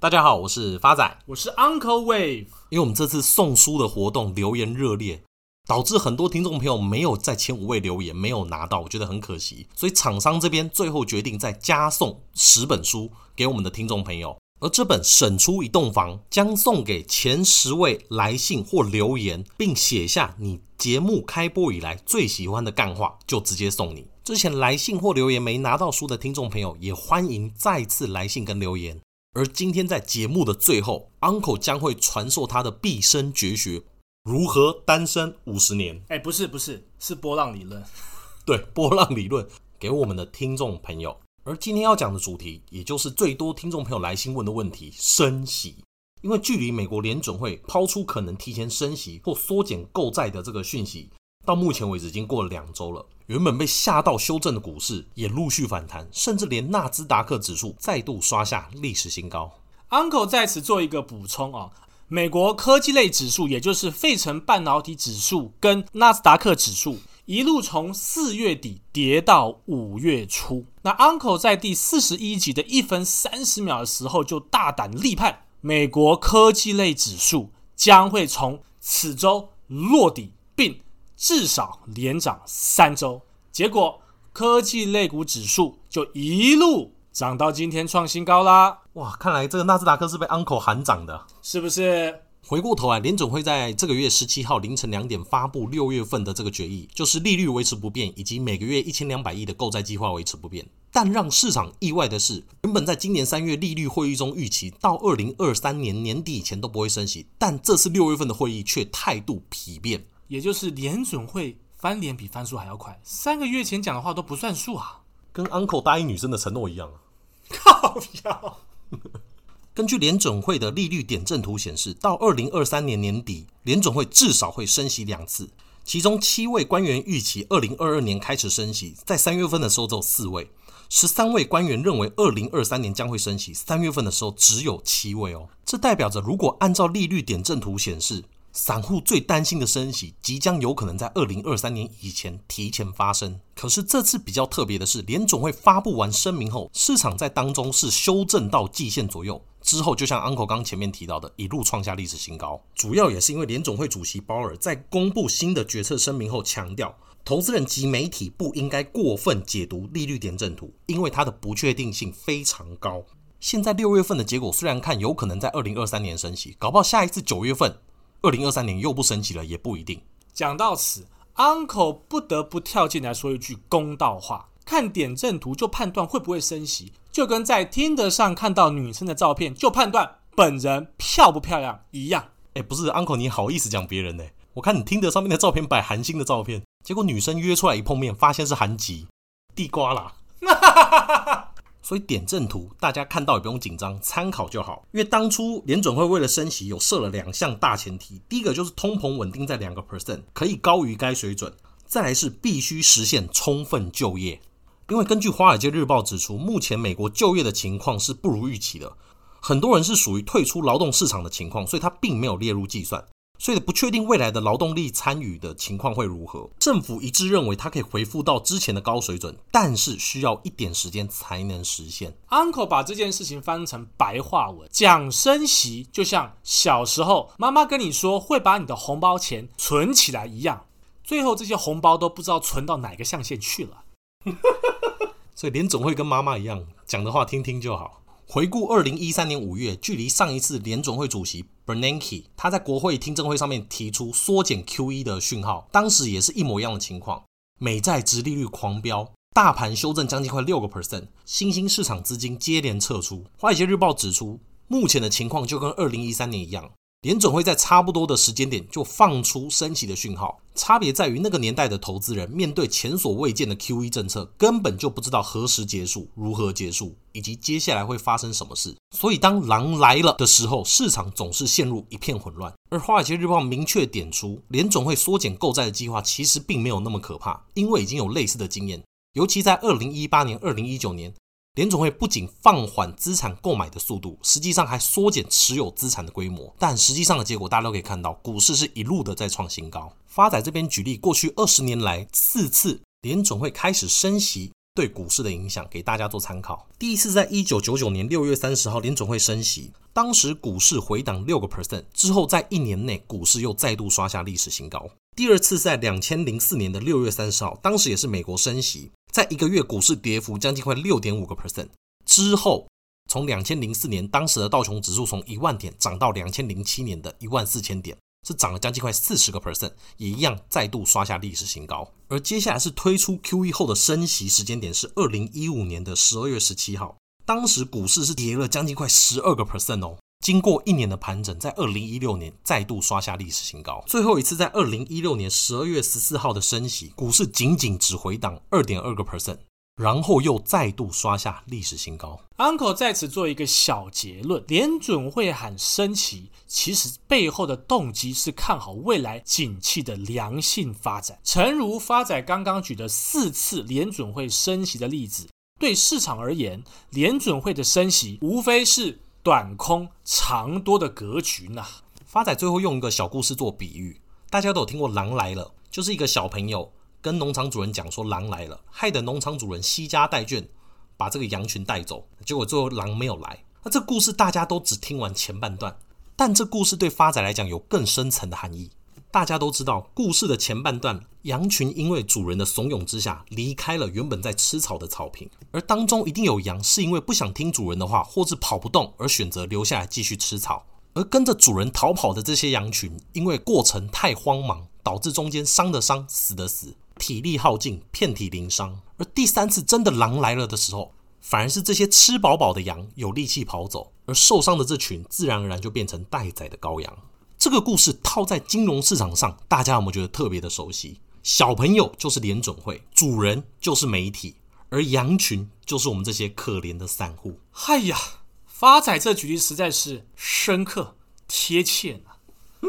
大家好，我是发仔，我是 Uncle Wave。因为我们这次送书的活动留言热烈，导致很多听众朋友没有在前五位留言，没有拿到，我觉得很可惜。所以厂商这边最后决定再加送十本书给我们的听众朋友，而这本省出一栋房将送给前十位来信或留言，并写下你节目开播以来最喜欢的干话，就直接送你。之前来信或留言没拿到书的听众朋友，也欢迎再次来信跟留言。而今天在节目的最后，Uncle 将会传授他的毕生绝学：如何单身五十年。哎，不是不是，是波浪理论。对，波浪理论给我们的听众朋友。而今天要讲的主题，也就是最多听众朋友来信问的问题——升息。因为距离美国联准会抛出可能提前升息或缩减购债的这个讯息，到目前为止已经过了两周了。原本被吓到修正的股市也陆续反弹，甚至连纳斯达克指数再度刷下历史新高。Uncle 在此做一个补充啊，美国科技类指数，也就是费城半导体指数跟纳斯达克指数，一路从四月底跌到五月初。那 Uncle 在第四十一集的一分三十秒的时候就大胆立判，美国科技类指数将会从此周落底并。至少连涨三周，结果科技类股指数就一路涨到今天创新高啦！哇，看来这个纳斯达克是被 Uncle 喊涨的，是不是？回过头来，联总会在这个月十七号凌晨两点发布六月份的这个决议，就是利率维持不变，以及每个月一千两百亿的购债计划维持不变。但让市场意外的是，原本在今年三月利率会议中预期到二零二三年年底以前都不会升息，但这次六月份的会议却态度丕变。也就是联准会翻脸比翻书还要快，三个月前讲的话都不算数啊，跟 Uncle 答应女生的承诺一样啊。靠腰。根据联准会的利率点阵图显示，到二零二三年年底，联准会至少会升息两次，其中七位官员预期二零二二年开始升息，在三月份的时候只有四位，十三位官员认为二零二三年将会升息，三月份的时候只有七位哦。这代表着，如果按照利率点阵图显示，散户最担心的升息，即将有可能在二零二三年以前提前发生。可是这次比较特别的是，联总会发布完声明后，市场在当中是修正到季线左右，之后就像 Uncle 刚前面提到的，一路创下历史新高。主要也是因为联总会主席鲍尔在公布新的决策声明后，强调投资人及媒体不应该过分解读利率点阵图，因为它的不确定性非常高。现在六月份的结果虽然看有可能在二零二三年升息，搞不好下一次九月份。二零二三年又不升级了，也不一定。讲到此，Uncle 不得不跳进来说一句公道话：看点阵图就判断会不会升息，就跟在 Tinder 上看到女生的照片就判断本人漂不漂亮一样。哎，不是，Uncle，你好意思讲别人呢？我看你 Tinder 上面的照片摆韩星的照片，结果女生约出来一碰面，发现是韩籍，地瓜啦。所以点阵图大家看到也不用紧张，参考就好。因为当初联准会为了升息，有设了两项大前提：第一个就是通膨稳定在两个 percent，可以高于该水准；再来是必须实现充分就业。因为根据《华尔街日报》指出，目前美国就业的情况是不如预期的，很多人是属于退出劳动市场的情况，所以它并没有列入计算。所以不确定未来的劳动力参与的情况会如何。政府一致认为它可以恢复到之前的高水准，但是需要一点时间才能实现。Uncle 把这件事情翻成白话文，讲升息就像小时候妈妈跟你说会把你的红包钱存起来一样，最后这些红包都不知道存到哪个象限去了。所以连总会跟妈妈一样，讲的话听听就好。回顾二零一三年五月，距离上一次联总会主席 Bernanke 他在国会听证会上面提出缩减 QE 的讯号，当时也是一模一样的情况。美债殖利率狂飙，大盘修正将近快六个 percent，新兴市场资金接连撤出。华尔街日报指出，目前的情况就跟二零一三年一样。联准会在差不多的时间点就放出升息的讯号，差别在于那个年代的投资人面对前所未见的 QE 政策，根本就不知道何时结束、如何结束，以及接下来会发生什么事。所以当狼来了的时候，市场总是陷入一片混乱。而华尔街日报明确点出，联准会缩减购债的计划其实并没有那么可怕，因为已经有类似的经验，尤其在二零一八年、二零一九年。联准会不仅放缓资产购买的速度，实际上还缩减持有资产的规模。但实际上的结果，大家都可以看到，股市是一路的在创新高。发仔这边举例，过去二十年来四次联准会开始升息对股市的影响，给大家做参考。第一次在一九九九年六月三十号，联准会升息，当时股市回档六个 percent 之后，在一年内股市又再度刷下历史新高。第二次在两千零四年的六月三十号，当时也是美国升息，在一个月股市跌幅将近快六点五个 percent 之后，从两千零四年当时的道琼指数从一万点涨到两千零七年的一万四千点，是涨了将近快四十个 percent，也一样再度刷下历史新高。而接下来是推出 QE 后的升息时间点是二零一五年的十二月十七号，当时股市是跌了将近快十二个 percent 哦。经过一年的盘整，在二零一六年再度刷下历史新高。最后一次在二零一六年十二月十四号的升息，股市仅仅只回档二点二个 percent，然后又再度刷下历史新高。Uncle 在此做一个小结论：联准会喊升息，其实背后的动机是看好未来景气的良性发展。诚如发仔刚刚举的四次联准会升息的例子，对市场而言，联准会的升息无非是。短空长多的格局呢？发仔最后用一个小故事做比喻，大家都有听过狼来了，就是一个小朋友跟农场主人讲说狼来了，害得农场主人惜家带眷把这个羊群带走，结果最后狼没有来。那这故事大家都只听完前半段，但这故事对发仔来讲有更深层的含义。大家都知道，故事的前半段，羊群因为主人的怂恿之下，离开了原本在吃草的草坪，而当中一定有羊是因为不想听主人的话，或是跑不动而选择留下来继续吃草。而跟着主人逃跑的这些羊群，因为过程太慌忙，导致中间伤的伤，死的死，体力耗尽，遍体鳞伤。而第三次真的狼来了的时候，反而是这些吃饱饱的羊有力气跑走，而受伤的这群自然而然就变成待宰的羔羊。这个故事套在金融市场上，大家有没有觉得特别的熟悉？小朋友就是联准会，主人就是媒体，而羊群就是我们这些可怜的散户。哎呀，发仔这举例实在是深刻贴切啊！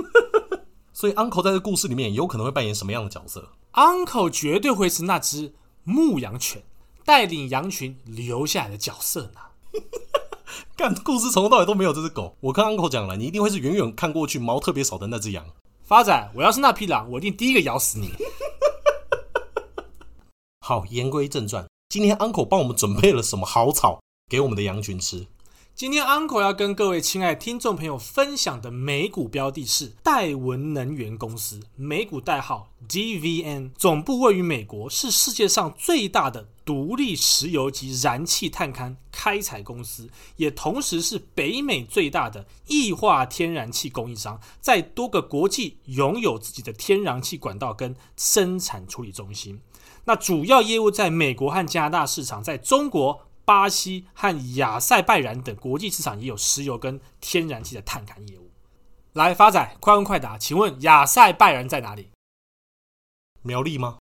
所以 Uncle 在这故事里面有可能会扮演什么样的角色？Uncle 绝对会是那只牧羊犬，带领羊群留下来的角色呢。干，故事从头到尾都没有这只狗。我跟 Uncle 讲了，你一定会是远远看过去毛特别少的那只羊。发仔，我要是那匹狼，我一定第一个咬死你。好，言归正传，今天 Uncle 帮我们准备了什么好草给我们的羊群吃？今天 Uncle 要跟各位亲爱听众朋友分享的美股标的是戴文能源公司，美股代号 DVN，总部位于美国，是世界上最大的独立石油及燃气探勘开采公司，也同时是北美最大的液化天然气供应商，在多个国际拥有自己的天然气管道跟生产处理中心。那主要业务在美国和加拿大市场，在中国。巴西和亚塞拜然等国际市场也有石油跟天然气的探勘业务。来，发仔，快问快答，请问亚塞拜然在哪里？苗栗吗？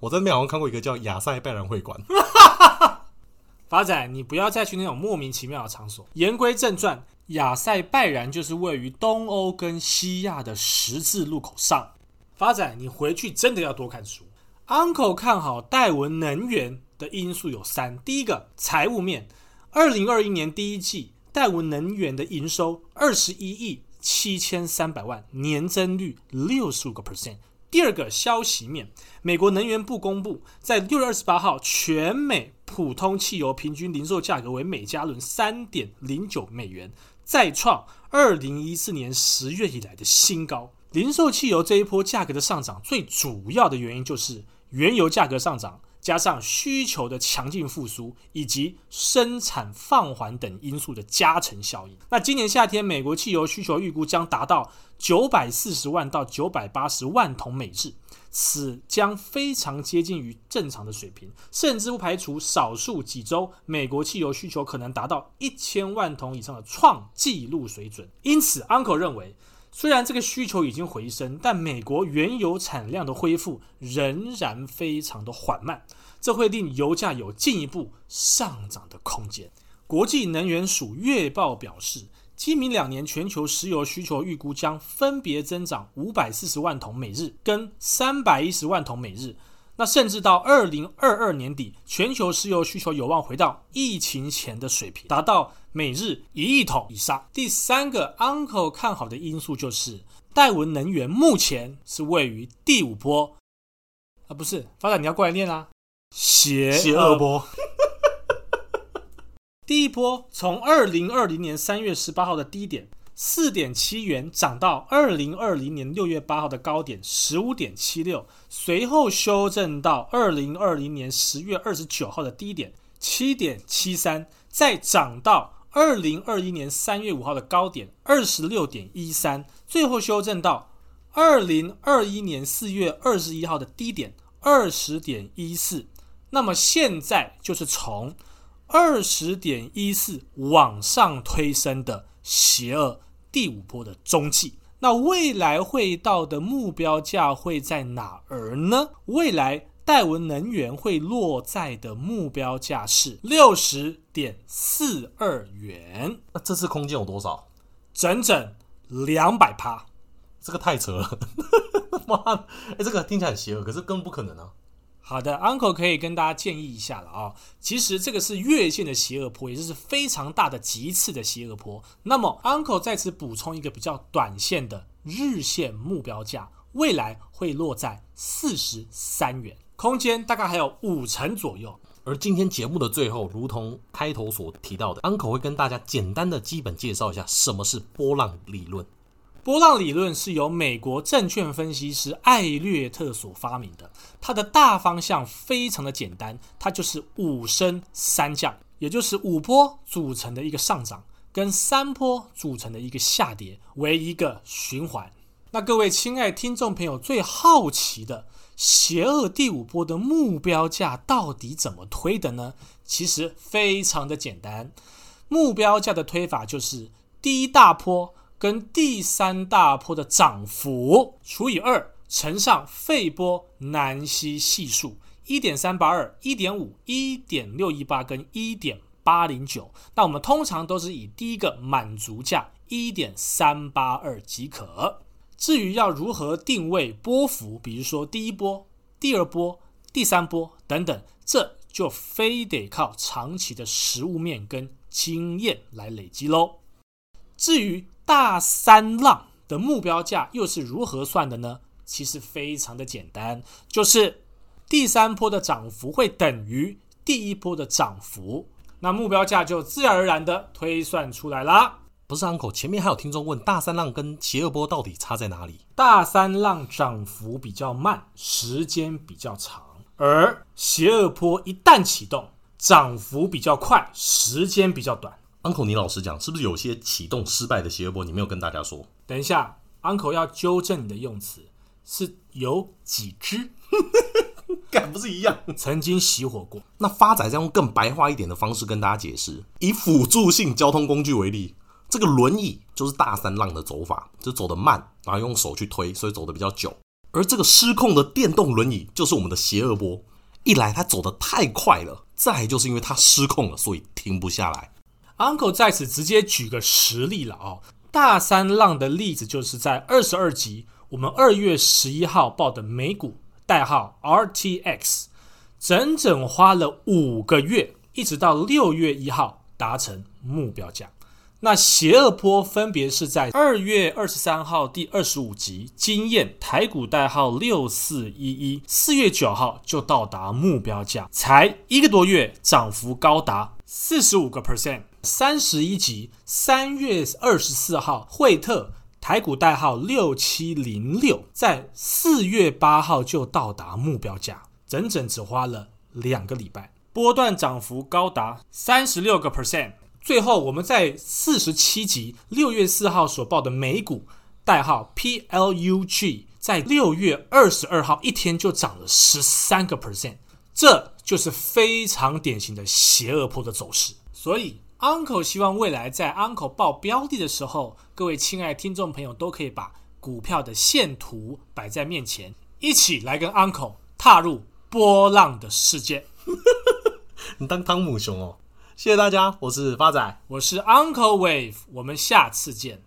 我在那边好像看过一个叫亚塞拜然会馆。发仔，你不要再去那种莫名其妙的场所。言归正传，亚塞拜然就是位于东欧跟西亚的十字路口上。发仔，你回去真的要多看书。Uncle 看好戴文能源的因素有三：第一个，财务面，二零二一年第一季戴文能源的营收二十一亿七千三百万，年增率六十五个 percent；第二个，消息面，美国能源部公布，在六月二十八号，全美普通汽油平均零售价格为每加仑三点零九美元，再创二零一四年十月以来的新高。零售汽油这一波价格的上涨，最主要的原因就是。原油价格上涨，加上需求的强劲复苏，以及生产放缓等因素的加成效应，那今年夏天美国汽油需求预估将达到九百四十万到九百八十万桶每日，此将非常接近于正常的水平，甚至不排除少数几周美国汽油需求可能达到一千万桶以上的创纪录水准。因此，Uncle 认为。虽然这个需求已经回升，但美国原油产量的恢复仍然非常的缓慢，这会令油价有进一步上涨的空间。国际能源署月报表示，今明两年全球石油需求预估将分别增长五百四十万桶每日跟三百一十万桶每日。那甚至到二零二二年底，全球石油需求有望回到疫情前的水平，达到每日一亿桶以上。第三个 Uncle 看好的因素就是戴文能源目前是位于第五波啊，不是发展，你要过来念啊，邪邪恶波。第一波从二零二零年三月十八号的低点四点七元涨到二零二零年六月八号的高点十五点七六，随后修正到二零二零年十月二十九号的低点七点七三，再涨到二零二一年三月五号的高点二十六点一三，最后修正到二零二一年四月二十一号的低点二十点一四。那么现在就是从二十点一四往上推升的邪恶第五波的中继，那未来会到的目标价会在哪儿呢？未来戴文能源会落在的目标价是六十点四二元。那这次空间有多少？整整两百趴，这个太扯了！妈，哎，这个听起来很邪恶，可是根本不可能啊。好的，Uncle 可以跟大家建议一下了啊、哦。其实这个是月线的邪恶坡，也就是非常大的极次的邪恶坡。那么 Uncle 在此补充一个比较短线的日线目标价，未来会落在四十三元，空间大概还有五成左右。而今天节目的最后，如同开头所提到的，Uncle 会跟大家简单的基本介绍一下什么是波浪理论。波浪理论是由美国证券分析师艾略特所发明的。它的大方向非常的简单，它就是五升三降，也就是五波组成的一个上涨，跟三波组成的一个下跌为一个循环。那各位亲爱听众朋友，最好奇的邪恶第五波的目标价到底怎么推的呢？其实非常的简单，目标价的推法就是第一大波。跟第三大波的涨幅除以二，乘上费波南西系数一点三八二、一点五、一点六一八跟一点八零九。那我们通常都是以第一个满足价一点三八二即可。至于要如何定位波幅，比如说第一波、第二波、第三波等等，这就非得靠长期的实物面跟经验来累积喽。至于大三浪的目标价又是如何算的呢？其实非常的简单，就是第三波的涨幅会等于第一波的涨幅，那目标价就自然而然的推算出来啦。不是 Uncle，前面还有听众问大三浪跟邪恶波到底差在哪里？大三浪涨幅比较慢，时间比较长，而邪恶波一旦启动，涨幅比较快，时间比较短。Uncle，你老实讲，是不是有些启动失败的邪恶波你没有跟大家说？等一下，Uncle 要纠正你的用词，是有几只？敢不是一样？曾经熄火过。那发仔再用更白话一点的方式跟大家解释：以辅助性交通工具为例，这个轮椅就是大三浪的走法，就走得慢，然后用手去推，所以走得比较久。而这个失控的电动轮椅就是我们的邪恶波，一来它走得太快了，再就是因为它失控了，所以停不下来。Uncle 在此直接举个实例了哦，大三浪的例子就是在二十二集，我们二月十一号报的美股代号 RTX，整整花了五个月，一直到六月一号达成目标价。那邪恶波分别是在二月二十三号第二十五集惊艳台股代号六四一一，四月九号就到达目标价，才一个多月，涨幅高达四十五个 percent。三十一集三月二十四号惠特台股代号六七零六，在四月八号就到达目标价，整整只花了两个礼拜，波段涨幅高达三十六个 percent。最后，我们在四十七集六月四号所报的美股代号 PLUG，在六月二十二号一天就涨了十三个 percent，这就是非常典型的邪恶坡的走势。所以，Uncle 希望未来在 Uncle 报标的的时候，各位亲爱的听众朋友都可以把股票的线图摆在面前，一起来跟 Uncle 踏入波浪的世界。你当汤姆熊哦。谢谢大家，我是发仔，我是 Uncle Wave，我们下次见。